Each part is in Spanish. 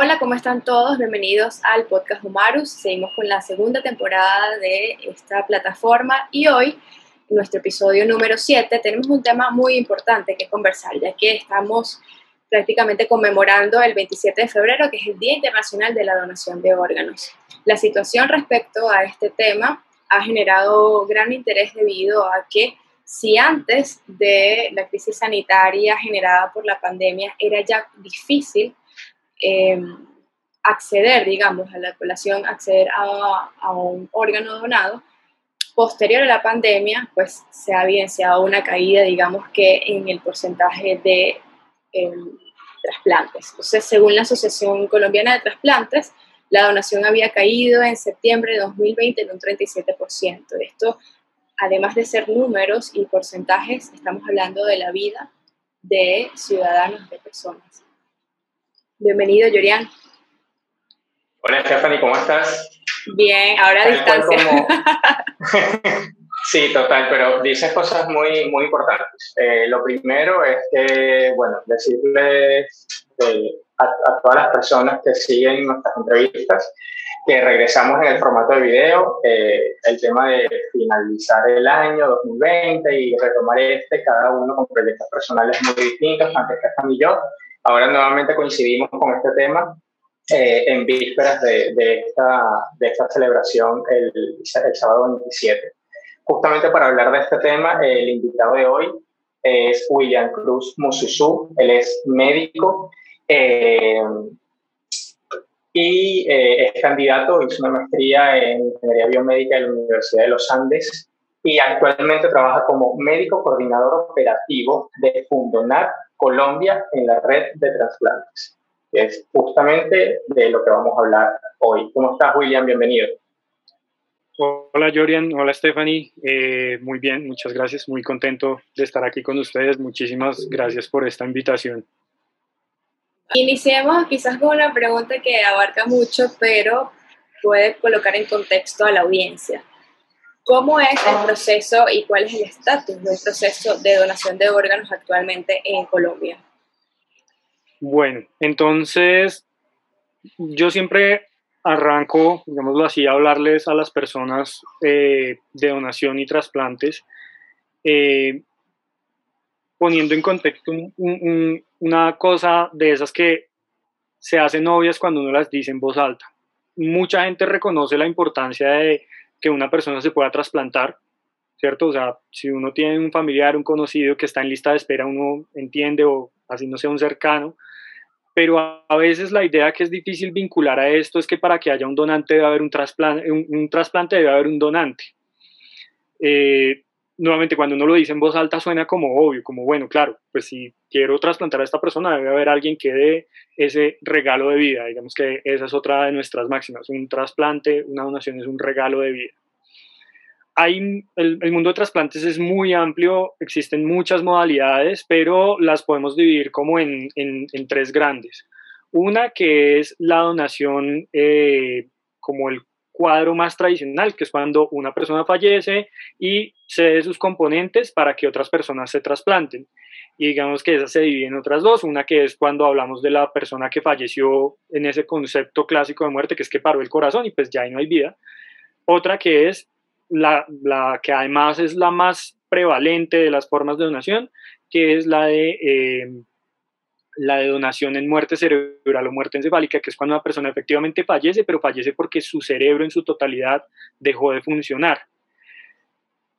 Hola, ¿cómo están todos? Bienvenidos al podcast Humarus. Seguimos con la segunda temporada de esta plataforma y hoy, en nuestro episodio número 7, tenemos un tema muy importante que conversar, ya que estamos prácticamente conmemorando el 27 de febrero, que es el Día Internacional de la Donación de Órganos. La situación respecto a este tema ha generado gran interés debido a que si antes de la crisis sanitaria generada por la pandemia era ya difícil Em, acceder, digamos, a la población, acceder a, un órgano donado, posterior a la pandemia, pues se ha evidenciado una caída, digamos que en el porcentaje de em, trasplantes. Entonces, según la Asociación Colombiana de Trasplantes, la donación había caído en septiembre de 2020 en un 37%. Esto, además de ser números y porcentajes, estamos hablando de la vida de ciudadanos, de personas. Bienvenido, Yorian. Hola, Stephanie, ¿cómo estás? Bien, ahora a distancia. sí, total, pero dices cosas muy, muy importantes. Eh, lo primero es que, bueno, decirles eh, a, todas las personas que siguen nuestras entrevistas que regresamos en el formato de video, eh, el tema de finalizar el año 2020 y retomar este, cada uno con proyectos personales muy distintos, tanto Stephanie y yo, Ahora nuevamente coincidimos con este tema eh, en vísperas de, de, esta, de esta celebración el, el, sábado 27. Justamente para hablar de este tema, el invitado de hoy es William Cruz Mususu. Él es médico eh, y eh, es candidato, hizo una maestría en Ingeniería Biomédica de la Universidad de los Andes y actualmente trabaja como médico coordinador operativo de Fundonar Colombia en la red de trasplantes, es justamente de lo que vamos a hablar hoy. ¿Cómo estás, William? Bienvenido. Hola, Jorian. Hola, Stephanie. Eh, muy bien, muchas gracias. Muy contento de estar aquí con ustedes. Muchísimas gracias por esta invitación. Iniciemos quizás con una pregunta que abarca mucho, pero puede colocar en contexto a la audiencia. ¿Cómo es el proceso y cuál es el estatus del proceso de donación de órganos actualmente en Colombia? Bueno, entonces yo siempre arranco, digámoslo así, a hablarles a las personas eh, de donación y trasplantes, eh, poniendo en contexto una cosa de esas que se hacen obvias cuando uno las dice en voz alta. Mucha gente reconoce la importancia de que una persona se pueda trasplantar, ¿cierto? O sea, si uno tiene un familiar, un conocido que está en lista de espera, uno entiende o así no sea un cercano, pero a veces la idea que es difícil vincular a esto es que para que haya un donante debe haber un trasplante, un, trasplante debe haber un donante. Eh, nuevamente, cuando uno lo dice en voz alta suena como obvio, como bueno, claro, pues si quiero trasplantar a esta persona debe haber alguien que dé ese regalo de vida. Digamos que esa es otra de nuestras máximas. Un trasplante, una donación es un regalo de vida. Hay, el, mundo de trasplantes es muy amplio, existen muchas modalidades, pero las podemos dividir como en, tres grandes. Una que es la donación eh, como el cuadro más tradicional, que es cuando una persona fallece y cede sus componentes para que otras personas se trasplanten. Y digamos que esa se divide en otras dos. Una que es cuando hablamos de la persona que falleció en ese concepto clásico de muerte, que es que paró el corazón y pues ya ahí no hay vida. Otra que es la, la que además es la más prevalente de las formas de donación, que es la de eh, la de donación en muerte cerebral o muerte encefálica, que es cuando una persona efectivamente fallece, pero fallece porque su cerebro en su totalidad dejó de funcionar.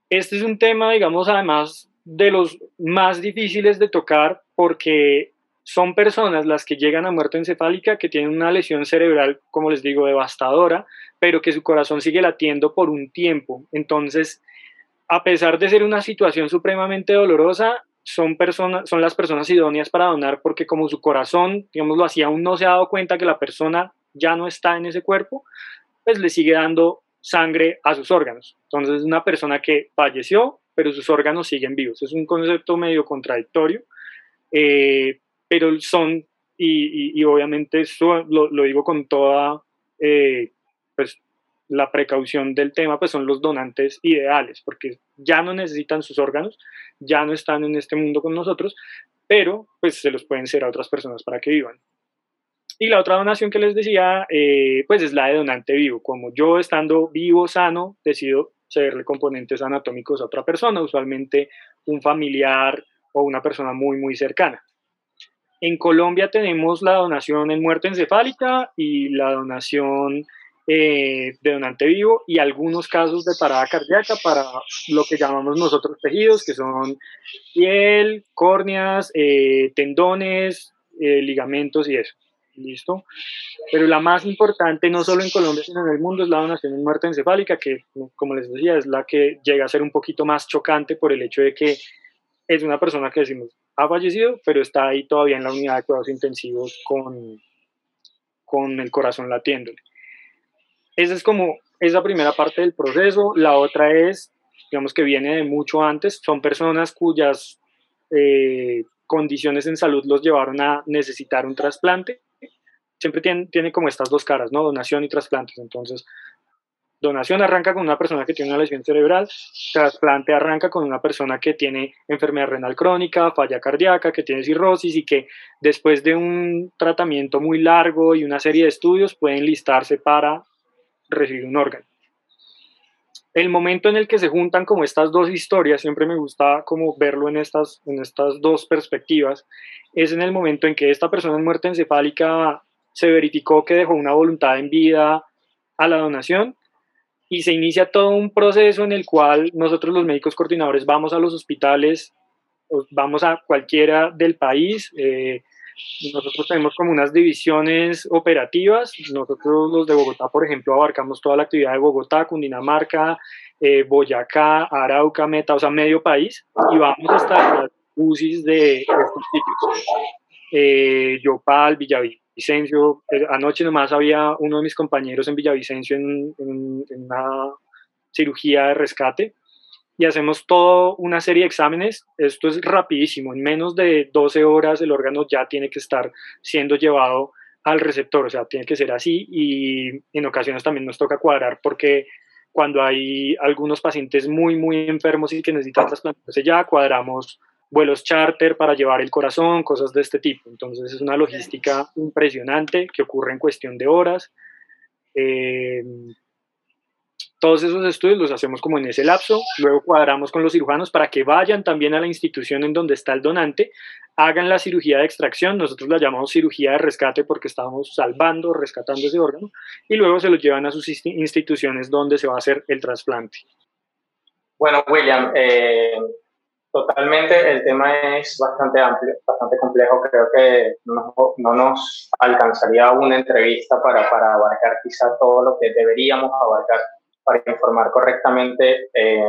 Este es un tema, digamos, además de los más difíciles de tocar porque son personas las que llegan a muerte encefálica que tienen una lesión cerebral, como les digo, devastadora, pero que su corazón sigue latiendo por un tiempo. Entonces, a pesar de ser una situación supremamente dolorosa, son, personas, son las personas idóneas para donar porque como su corazón, digámoslo así, aún no se ha dado cuenta que la persona ya no está en ese cuerpo, pues le sigue dando sangre a sus órganos. Entonces es una persona que falleció, pero sus órganos siguen vivos. Es un concepto medio contradictorio, eh, pero son, y, obviamente eso lo, digo con toda eh, pues, la precaución del tema, pues son los donantes ideales, porque ya no necesitan sus órganos, ya no están en este mundo con nosotros, pero pues se los pueden ser a otras personas para que vivan. Y la otra donación que les decía, eh, pues es la de donante vivo. Como yo estando vivo, sano, decido cederle componentes anatómicos a otra persona, usualmente un familiar o una persona muy, muy cercana. En Colombia tenemos la donación en muerte encefálica y la donación eh, de donante vivo y algunos casos de parada cardíaca para lo que llamamos nosotros tejidos, que son piel, córneas, eh, tendones, eh, ligamentos y eso. ¿Listo? Pero la más importante, no solo en Colombia, sino en el mundo, es la donación en muerte encefálica, que, como les decía, es la que llega a ser un poquito más chocante por el hecho de que es una persona que decimos ha fallecido, pero está ahí todavía en la unidad de cuidados intensivos con, con el corazón latiéndole. Esa es como esa primera parte del proceso. La otra es, digamos que viene de mucho antes, son personas cuyas eh, condiciones en salud los llevaron a necesitar un trasplante. Siempre tiene, tiene como estas dos caras, ¿no? Donación y trasplantes. Entonces, donación arranca con una persona que tiene una lesión cerebral, trasplante arranca con una persona que tiene enfermedad renal crónica, falla cardíaca, que tiene cirrosis y que después de un tratamiento muy largo y una serie de estudios pueden listarse para recibir un órgano. El momento en el que se juntan como estas dos historias, siempre me gusta como verlo en estas, en estas dos perspectivas, es en el momento en que esta persona en muerte encefálica se verificó que dejó una voluntad en vida a la donación y se inicia todo un proceso en el cual nosotros los médicos coordinadores vamos a los hospitales, vamos a cualquiera del país, eh, nosotros tenemos como unas divisiones operativas. Nosotros los de Bogotá, por ejemplo, abarcamos toda la actividad de Bogotá, Cundinamarca, eh, Boyacá, Arauca, Meta, o sea, medio país, y vamos hasta las UCIs de estos sitios. Eh, Yopal, Villavicencio. Eh, anoche nomás había uno de mis compañeros en Villavicencio en una cirugía de rescate y hacemos toda una serie de exámenes. Esto es rapidísimo, en menos de 12 horas el órgano ya tiene que estar siendo llevado al receptor, o sea, tiene que ser así y en ocasiones también nos toca cuadrar porque cuando hay algunos pacientes muy, muy enfermos y que necesitan trasplantarse ya, cuadramos vuelos charter para llevar el corazón, cosas de este tipo. Entonces es una logística impresionante que ocurre en cuestión de horas. Eh, todos esos estudios los hacemos como en ese lapso, luego cuadramos con los cirujanos para que vayan también a la institución en donde está el donante, hagan la cirugía de extracción, nosotros la llamamos cirugía de rescate porque estábamos salvando, rescatando ese órgano, y luego se los llevan a sus instituciones donde se va a hacer el trasplante. Bueno, William, eh, totalmente el tema es bastante amplio, bastante complejo, creo que no, no nos alcanzaría una entrevista para, para abarcar quizá todo lo que deberíamos abarcar para informar correctamente eh,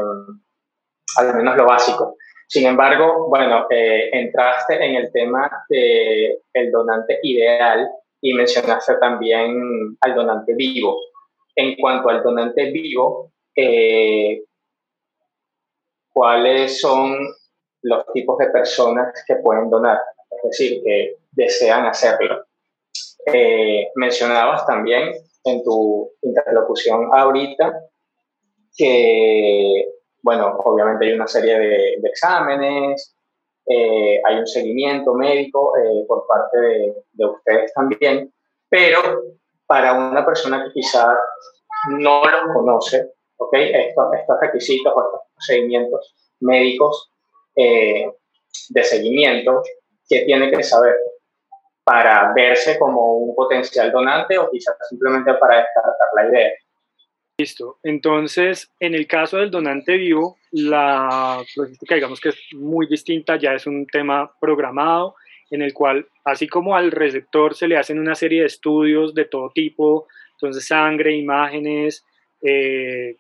al menos lo básico. Sin embargo, bueno, eh, entraste en el tema del el donante ideal y mencionaste también al donante vivo. En cuanto al donante vivo, eh, ¿cuáles son los tipos de personas que pueden donar? Es decir, que desean hacerlo. mencionabas también en tu interlocución ahorita que, bueno, obviamente hay una serie de, exámenes, eh, hay un seguimiento médico eh, por parte de, ustedes también, pero para una persona que quizás no los conoce, ¿ok? Estos, estos requisitos o estos procedimientos médicos eh, de seguimiento, ¿qué tiene que saber? para verse como un potencial donante o quizás simplemente para descartar la idea. Listo. Entonces, en el caso del donante vivo, la logística, digamos que es muy distinta, ya es un tema programado en el cual, así como al receptor se le hacen una serie de estudios de todo tipo, entonces sangre, imágenes, eh,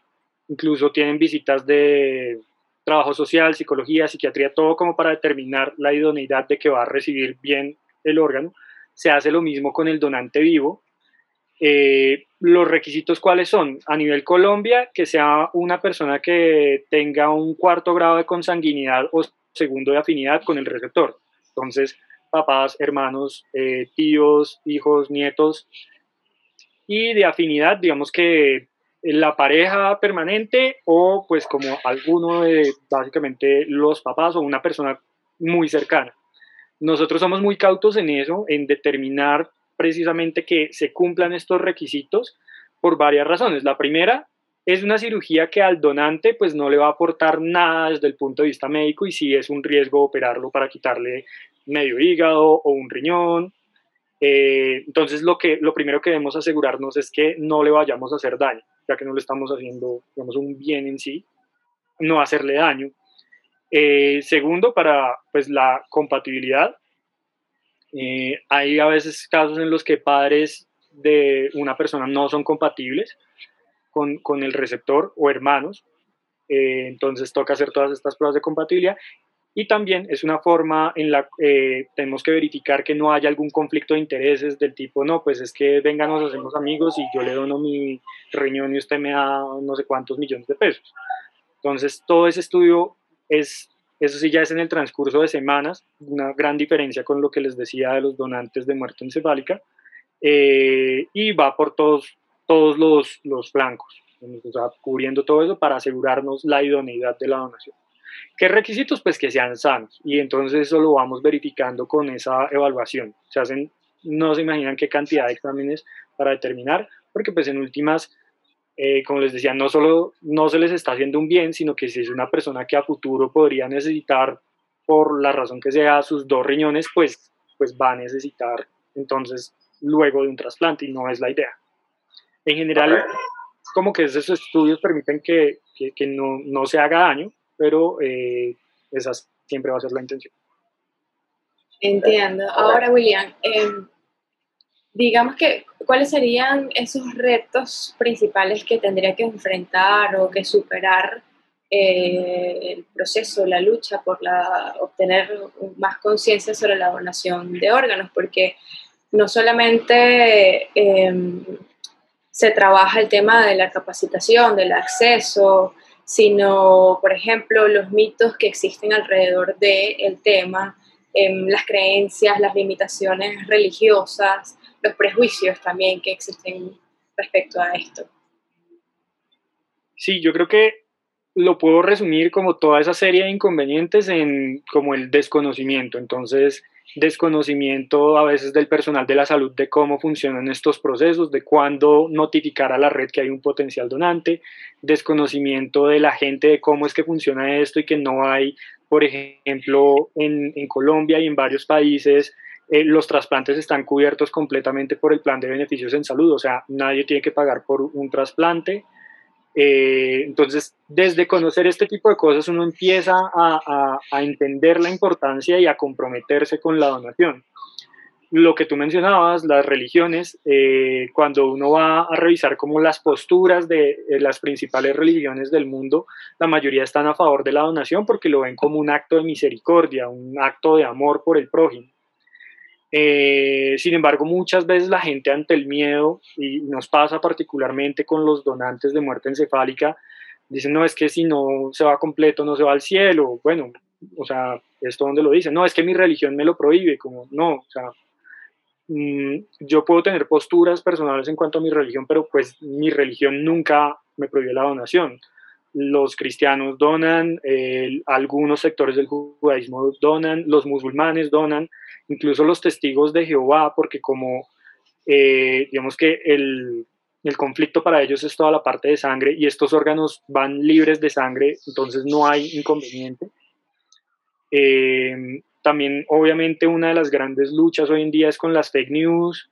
incluso tienen visitas de trabajo social, psicología, psiquiatría, todo como para determinar la idoneidad de que va a recibir bien el órgano. Se hace lo mismo con el donante vivo, eh, los requisitos cuáles son a nivel Colombia, que sea una persona que tenga un cuarto grado de consanguinidad o segundo de afinidad con el receptor. Entonces, papás, hermanos, eh, tíos, hijos, nietos. Y de afinidad, digamos que la pareja permanente o pues como alguno de básicamente los papás o una persona muy cercana. Nosotros somos muy cautos en eso, en determinar precisamente que se cumplan estos requisitos por varias razones. La primera es una cirugía que al donante pues no le va a aportar nada desde el punto de vista médico y sí es un riesgo operarlo para quitarle medio hígado o un riñón. Eh, entonces lo, que, lo primero que debemos asegurarnos es que no le vayamos a hacer daño, que no le estamos haciendo digamos, un bien en sí, no hacerle daño. Eh, segundo, para pues, la compatibilidad. Eh, hay a veces casos en los que padres de una persona no son compatibles con, con el receptor o hermanos. Eh, entonces toca hacer todas estas pruebas de compatibilidad. Y también es una forma en la que tenemos que verificar que no haya algún conflicto de intereses del tipo, no, pues es que venga, nos hacemos amigos y yo le dono mi riñón y usted me da no sé cuántos millones de pesos. Entonces, todo ese estudio es, eso sí ya es en el transcurso de semanas, una gran diferencia con lo que les decía de los donantes de muerte encefálica, eh, y va por todos, todos los, los flancos, cubriendo todo eso para asegurarnos la idoneidad de la donación. ¿Qué requisitos? Pues que sean sanos, y entonces eso lo vamos verificando con esa evaluación. Se hacen, no se imaginan qué cantidad de exámenes para determinar, porque pues en últimas eh, como les decía, no solo no se les está haciendo un bien, sino que si es una persona que a futuro podría necesitar, por la razón que sea, sus dos riñones, pues, pues va a necesitar entonces luego de un trasplante y no es la idea. En general, como que esos estudios permiten que, que, no, no, se haga daño, pero eh, esa siempre va a ser la intención. Entiendo. Ahora, William, eh, digamos que, ¿cuáles serían esos retos principales que tendría que enfrentar o que superar eh, el proceso, la lucha por la, obtener más conciencia sobre la donación de órganos? Porque no solamente se trabaja el tema de la capacitación, del acceso, sino, por ejemplo, los mitos que existen alrededor del tema, em, las creencias, las limitaciones religiosas, los prejuicios también que existen respecto a esto. Sí, yo creo que lo puedo resumir como toda esa serie de inconvenientes en como el desconocimiento. Entonces, desconocimiento a veces del personal de la salud de cómo funcionan estos procesos, de cuándo notificar a la red que hay un potencial donante, desconocimiento de la gente de cómo es que funciona esto y que no hay, por ejemplo, en, en Colombia y en varios países, eh, los trasplantes están cubiertos completamente por el plan de beneficios en salud, o sea, nadie tiene que pagar por un trasplante. Eh, entonces, desde conocer este tipo de cosas, uno empieza a, entender la importancia y a comprometerse con la donación. Lo que tú mencionabas, las religiones, eh, cuando uno va a revisar como las posturas de las principales religiones del mundo, la mayoría están a favor de la donación porque lo ven como un acto de misericordia, un acto de amor por el prójimo. Eh, sin embargo, muchas veces la gente ante el miedo, y nos pasa particularmente con los donantes de muerte encefálica, dicen, no, es que si no se va completo, no se va al cielo. Bueno, o sea, esto donde lo dicen, no, es que mi religión me lo prohíbe, como, no, o sea, mm, yo puedo tener posturas personales en cuanto a mi religión, pero pues mi religión nunca me prohíbe la donación. Los cristianos donan, algunos sectores del judaísmo donan, los musulmanes donan, incluso los testigos de Jehová, porque como eh, digamos que el, el, conflicto para ellos es toda la parte de sangre y estos órganos van libres de sangre, entonces no hay inconveniente. Eh, también obviamente una de las grandes luchas hoy en día es con las fake news,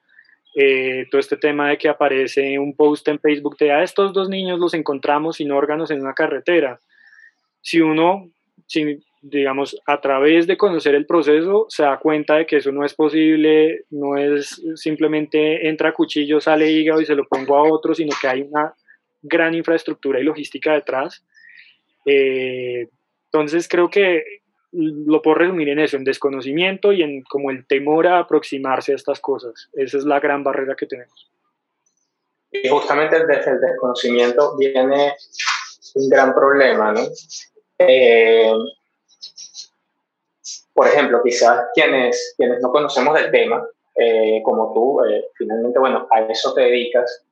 eh, todo este tema de que aparece un post en Facebook de a estos dos niños los encontramos sin órganos en una carretera. Si uno, si digamos, a través de conocer el proceso, se da cuenta de que eso no es posible, no es simplemente entra cuchillo, sale hígado y se lo pongo a otro, sino que hay una gran infraestructura y logística detrás. Eh, entonces creo que lo puedo resumir en eso, en desconocimiento y en como el temor a aproximarse a estas cosas. Esa es la gran barrera que tenemos. Y justamente desde el desconocimiento viene un gran problema, ¿no? Eh, por ejemplo, quizás quienes, quienes no conocemos del tema, eh, como tú, eh, finalmente, bueno, a eso te dedicas,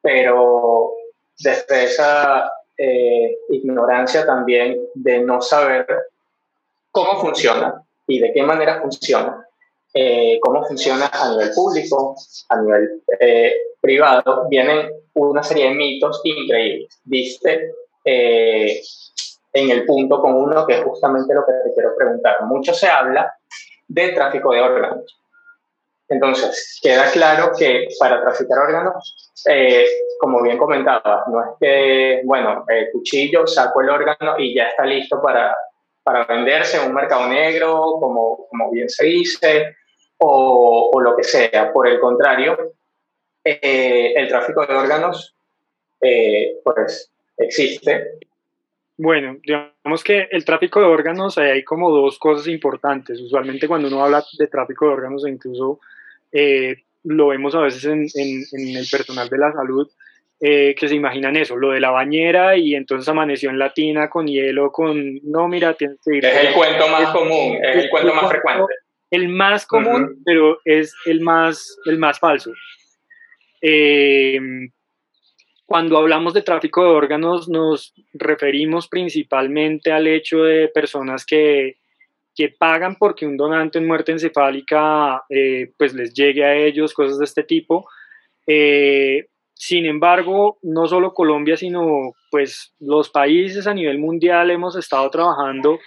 pero desde esa eh, ignorancia también de no saber cómo funciona y de qué manera funciona, eh, cómo funciona a nivel público, a nivel eh, privado, vienen una serie de mitos increíbles. Viste eh, en el punto con uno que es justamente lo que te quiero preguntar. Mucho se habla de tráfico de órganos. Entonces, queda claro que para traficar órganos, como bien comentaba, no es que, bueno, el cuchillo, saco el órgano y ya está listo para, para venderse en un mercado negro, como, como bien se dice, o, lo que sea. Por el contrario, eh, el tráfico de órganos, eh, pues, existe. Bueno, digamos que el tráfico de órganos, hay como dos cosas importantes. Usualmente cuando uno habla de tráfico de órganos, e incluso eh, lo vemos a veces en, en, el personal de la salud, que se imaginan eso, lo de la bañera y entonces amaneció en latina con hielo, con, no, mira, tienes que ir. Es el cuento más común, es el cuento más frecuente el más común, pero es el más, el más falso. Eh, cuando hablamos de tráfico de órganos nos referimos principalmente al hecho de personas que, que pagan porque un donante en muerte encefálica eh, pues les llegue a ellos, cosas de este tipo. Eh, sin embargo, no solo Colombia, sino pues los países a nivel mundial hemos estado trabajando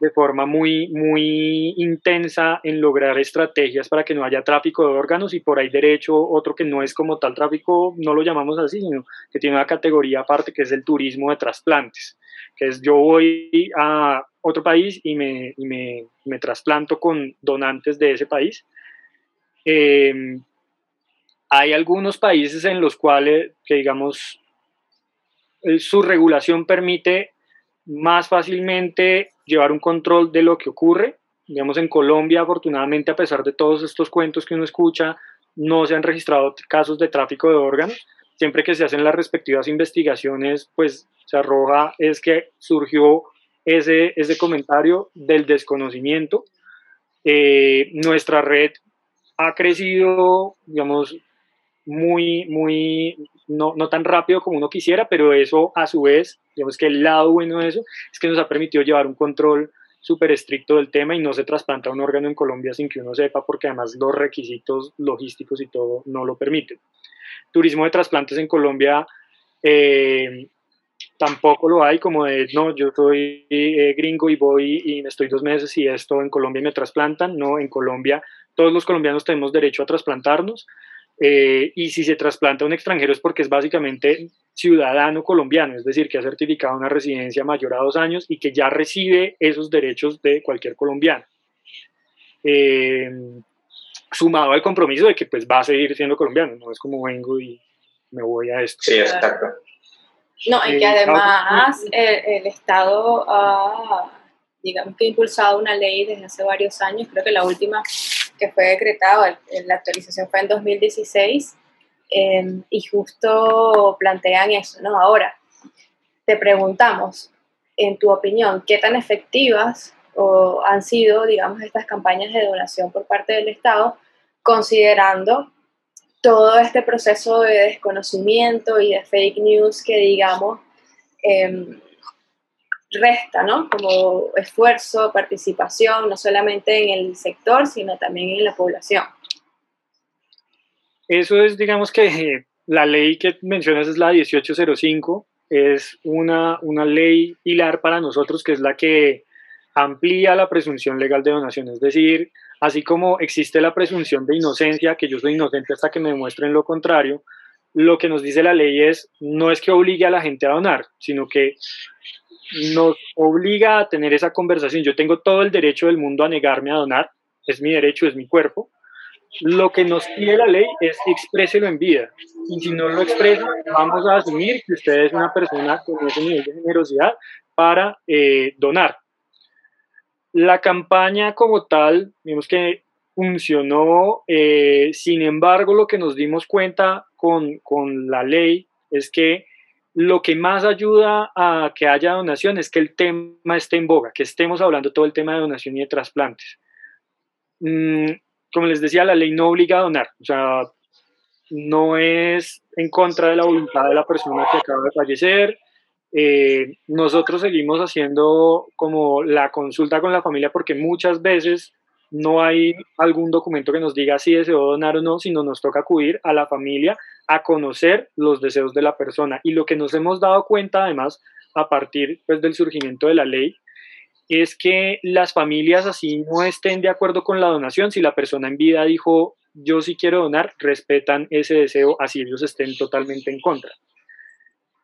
de forma muy, muy intensa en lograr estrategias para que no haya tráfico de órganos y por ahí derecho otro que no es como tal tráfico, no lo llamamos así, sino que tiene una categoría aparte que es el turismo de trasplantes, que es yo voy a otro país y me, me, me trasplanto con donantes de ese país. Em, hay algunos países en los cuales, que digamos, eh, su regulación permite más fácilmente llevar un control de lo que ocurre. Digamos, en Colombia, afortunadamente, a pesar de todos estos cuentos que uno escucha, no se han registrado casos de tráfico de órganos. Siempre que se hacen las respectivas investigaciones, pues se arroja es que surgió ese, ese comentario del desconocimiento. Eh, nuestra red ha crecido, digamos, muy, muy, no, no, tan rápido como uno quisiera, pero eso a su vez, digamos que el lado bueno de eso es que nos ha permitido llevar un control súper estricto del tema y no se trasplanta un órgano en Colombia sin que uno sepa, porque además los requisitos logísticos y todo no lo permiten. Turismo de trasplantes en Colombia eh, tampoco lo hay, como de, no, yo soy eh, gringo y voy y me estoy dos meses y esto en Colombia me trasplantan. No, en Colombia todos los colombianos tenemos derecho a trasplantarnos eh, y si se trasplanta a un extranjero es porque es básicamente ciudadano colombiano, es decir, que ha certificado una residencia mayor a dos años y que ya recibe esos derechos de cualquier colombiano. Eh, sumado al compromiso de que pues va a seguir siendo colombiano, no es como vengo y me voy a esto. Sí, exacto. No, y que eh, además el, Estado ha, digamos que impulsado una ley desde hace varios años, creo que la última que fue decretado, la actualización fue en 2016, em, y justo plantean eso, ¿no? Ahora, te preguntamos, en tu opinión, ¿qué tan efectivas o han sido, digamos, estas campañas de donación por parte del Estado, considerando todo este proceso de desconocimiento y de fake news que, digamos, eh, resta, ¿no? Como esfuerzo, participación, no solamente en el sector, sino también en la población. Eso es, digamos que la ley que mencionas es la 1805, es una, una ley pilar para nosotros que es la que amplía la presunción legal de donación, es decir, así como existe la presunción de inocencia, que yo soy inocente hasta que me demuestren lo contrario, lo que nos dice la ley es, no es que obligue a la gente a donar, sino que nos obliga a tener esa conversación. Yo tengo todo el derecho del mundo a negarme a donar, es mi derecho, es mi cuerpo. Lo que nos pide la ley es expréselo en vida. Y si no lo expresa, vamos a asumir que usted es una persona con ese nivel de generosidad para eh, donar. La campaña como tal, vimos que funcionó, eh, sin embargo, lo que nos dimos cuenta con, con la ley es que lo que más ayuda a que haya donación es que el tema esté en boga, que estemos hablando todo el tema de donación y de trasplantes. Mm, como les decía, la ley no obliga a donar, o sea, no es en contra de la voluntad de la persona que acaba de fallecer. Eh, nosotros seguimos haciendo como la consulta con la familia porque muchas veces no hay algún documento que nos diga si deseo donar o no, sino nos toca acudir a la familia a conocer los deseos de la persona. Y lo que nos hemos dado cuenta, además, a partir pues, del surgimiento de la ley, es que las familias así no estén de acuerdo con la donación, si la persona en vida dijo yo sí quiero donar, respetan ese deseo así ellos estén totalmente en contra.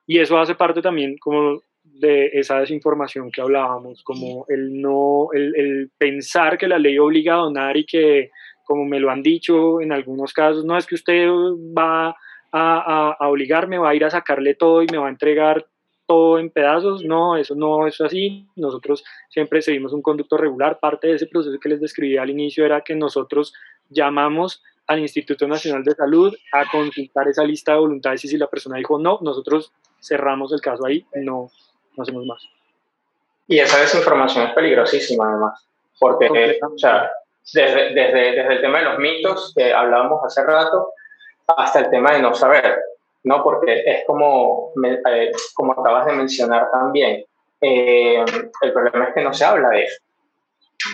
Y eso hace parte también como de esa desinformación que hablábamos, como el no, el, pensar que la ley obliga a donar y que, como me lo han dicho en algunos casos, no es que usted va a, a, a obligarme, va a ir a sacarle todo y me va a entregar todo en pedazos, no, eso no es así, nosotros siempre seguimos un conducto regular, parte de ese proceso que les describí al inicio era que nosotros llamamos al Instituto Nacional de Salud a consultar esa lista de voluntades y si la persona dijo no, nosotros cerramos el caso ahí, no, no hacemos más. Y esa desinformación es peligrosísima además, porque o sea, desde, desde, desde el tema de los mitos que hablábamos hace rato hasta el tema de no saber. ¿no? Porque es como, eh, como acabas de mencionar también, eh, el problema es que no se habla de eso.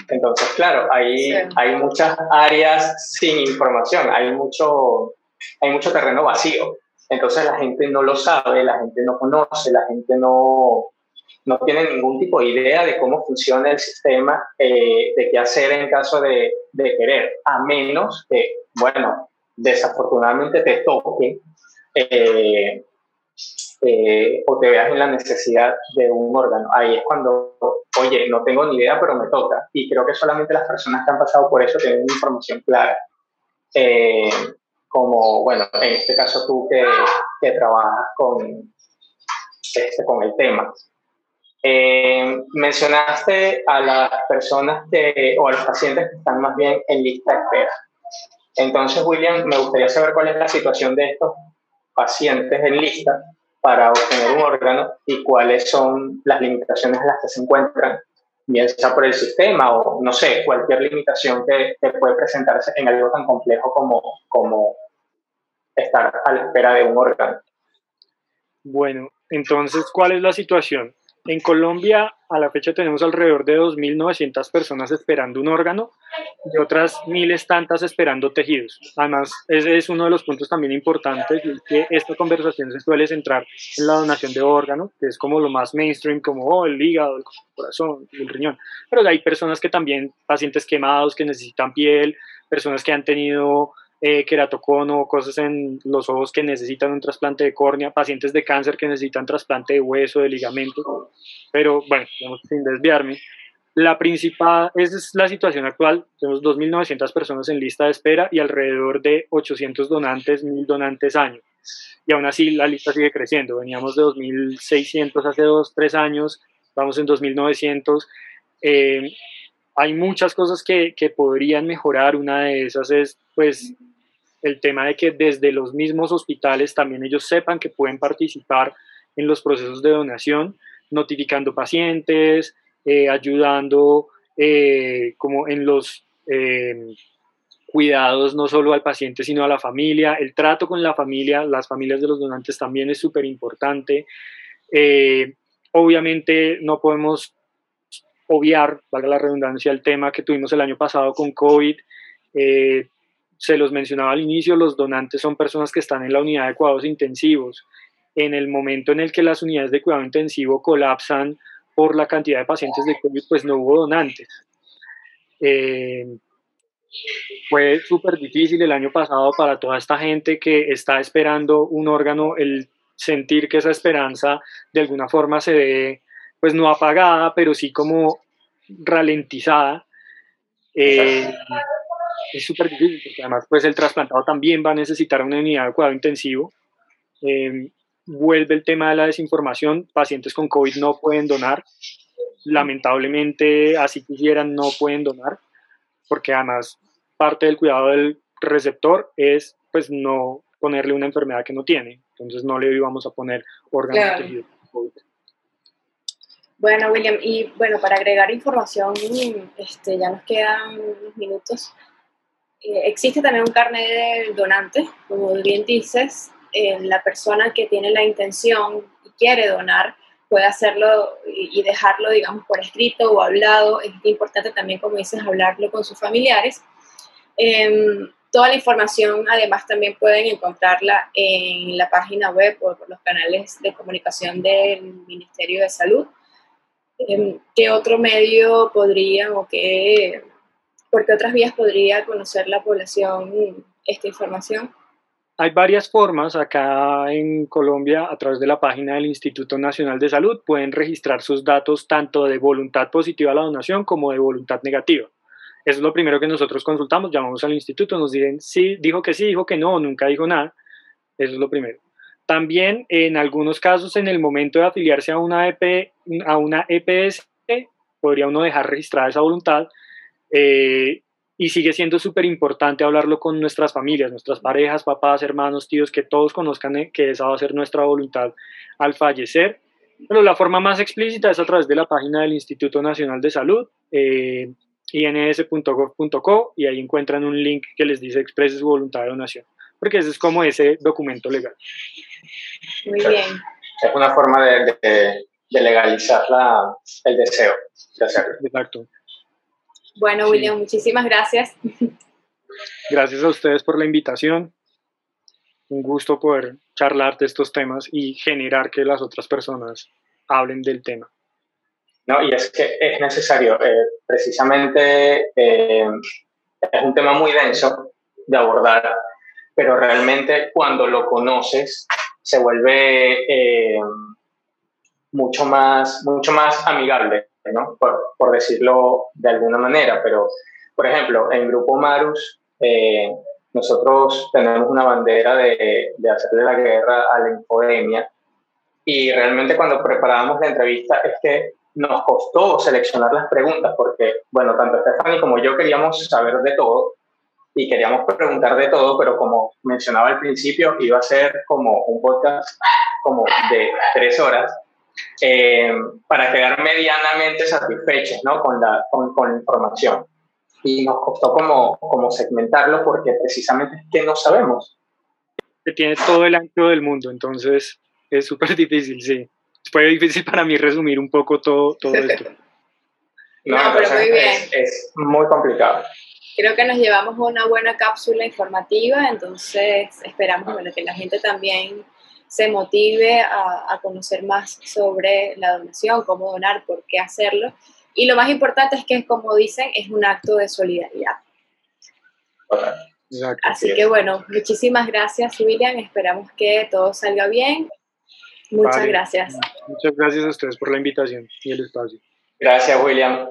Entonces, claro, hay, hay muchas áreas sin información, hay mucho, hay mucho terreno vacío. Entonces la gente no lo sabe, la gente no conoce, la gente no, no tiene ningún tipo de idea de cómo funciona el sistema, eh, de qué hacer en caso de, de, querer, a menos que, bueno, desafortunadamente te toque eh, eh, o te veas en la necesidad de un órgano. Ahí es cuando, oye, no tengo ni idea, pero me toca. Y creo que solamente las personas que han pasado por eso tienen información clara. Eh, como, bueno, en este caso tú que, que trabajas con, este, con el tema. mencionaste a las personas que, o a los pacientes que están más bien en lista de espera. Entonces, William, me gustaría saber cuál es la situación de estos pacientes en lista para obtener un órgano y cuáles son las limitaciones en las que se encuentran, bien sea por el sistema o no sé, cualquier limitación que, puede presentarse en algo tan complejo como, como estar a la espera de un órgano. Bueno, entonces, ¿cuál es la situación? En Colombia, a la fecha tenemos alrededor de 2.900 personas esperando un órgano y otras miles tantas esperando tejidos. Además, ese es uno de los puntos también importantes, que esta conversación se suele centrar en la donación de órganos, que es como lo más mainstream, como oh, el hígado, el corazón, el riñón. Pero hay personas que también, pacientes quemados que necesitan piel, personas que han tenido eh, queratocono, cosas en los ojos que necesitan un trasplante de córnea, pacientes de cáncer que necesitan trasplante de hueso, de ligamento. Pero bueno, sin desviarme, la principal, esa es la situación actual. Tenemos 2.900 personas en lista de espera y alrededor de 800 donantes, 1.000 donantes año. Y aún así la lista sigue creciendo. Veníamos de 2.600 hace dos, tres años, vamos en 2.900. Eh, hay muchas cosas que, que podrían mejorar. Una de esas es, pues, el tema de que desde los mismos hospitales también ellos sepan que pueden participar en los procesos de donación, notificando pacientes, eh, ayudando eh, como en los eh, cuidados no solo al paciente sino a la familia, el trato con la familia, las familias de los donantes también es súper importante. obviamente no podemos obviar, valga la redundancia, el tema que tuvimos el año pasado con COVID se los mencionaba al inicio, los donantes son personas que están en la unidad de cuidados intensivos. En el momento en el que las unidades de cuidado intensivo colapsan por la cantidad de pacientes de COVID, pues no hubo donantes. Eh, fue súper difícil el año pasado para toda esta gente que está esperando un órgano, el sentir que esa esperanza de alguna forma se ve, pues no apagada, pero sí como ralentizada. Eh, es súper difícil porque además pues el trasplantado también va a necesitar una unidad de cuidado intensivo. Em, vuelve el tema de la desinformación, pacientes con COVID no pueden donar, lamentablemente así quisieran no pueden donar, porque además parte del cuidado del receptor es pues no ponerle una enfermedad que no tiene, entonces no le íbamos a poner órganos claro. COVID. Bueno, William, y bueno, para agregar información, este, ya nos quedan unos minutos. Eh, existe también un carnet de donante, como bien dices, la persona que tiene la intención y quiere donar puede hacerlo y, dejarlo, digamos, por escrito o hablado. Es importante también, como dices, hablarlo con sus familiares. Em, toda la información, además, también pueden encontrarla en la página web o por los canales de comunicación del Ministerio de Salud. Em, ¿Qué otro medio podrían o qué, por qué otras vías podría conocer la población esta información? Hay varias formas acá en Colombia a través de la página del Instituto Nacional de Salud. Pueden registrar sus datos tanto de voluntad positiva a la donación como de voluntad negativa. Eso es lo primero que nosotros consultamos. Llamamos al instituto, nos dicen sí, dijo que sí, dijo que no, nunca dijo nada. Eso es lo primero. También en algunos casos, en el momento de afiliarse a una, EPS, podría uno dejar registrada esa voluntad eh, y sigue siendo súper importante hablarlo con nuestras familias, nuestras parejas, papás, hermanos, tíos, que todos conozcan eh, que esa va a ser nuestra voluntad al fallecer. Pero la forma más explícita es a través de la página del Instituto Nacional de Salud, eh, ins.gov.co, y ahí encuentran un link que les dice exprese su voluntad de donación, porque ese es como ese documento legal. Muy bien. Es una forma de, de, legalizar la, el deseo de hacerlo. Exacto. Bueno, William, muchísimas gracias. Gracias a ustedes por la invitación. Un gusto poder charlar de estos temas y generar que las otras personas hablen del tema. No, y es que es necesario, eh, precisamente eh, es un tema muy denso de abordar, pero realmente cuando lo conoces se vuelve eh, mucho, más, mucho más amigable por, decirlo de alguna manera. Pero, por ejemplo, en Grupo Marus, eh, nosotros tenemos una bandera de, de, hacerle la guerra a la infodemia. Y realmente cuando preparábamos la entrevista es que nos costó seleccionar las preguntas porque, bueno, tanto Stephanie como yo queríamos saber de todo y queríamos preguntar de todo, pero como mencionaba al principio, iba a ser como un podcast como de tres horas eh, para quedar medianamente satisfechos ¿no? con, la, con, con, la información. Y nos costó como, como segmentarlo porque precisamente es que no sabemos. Que tiene todo el ancho del mundo, entonces es súper difícil, sí. Fue difícil para mí resumir un poco todo, todo esto. no, pero muy bien. Es, es muy complicado creo que nos llevamos una buena cápsula informativa, entonces esperamos bueno, que la gente también se motive a, conocer más sobre la donación, cómo donar, por qué hacerlo. Y lo más importante es que, como dicen, es un acto de solidaridad. Así que bueno, muchísimas gracias, William. Esperamos que todo salga bien. Muchas gracias. Muchas gracias a ustedes por la invitación y el espacio. Gracias, William.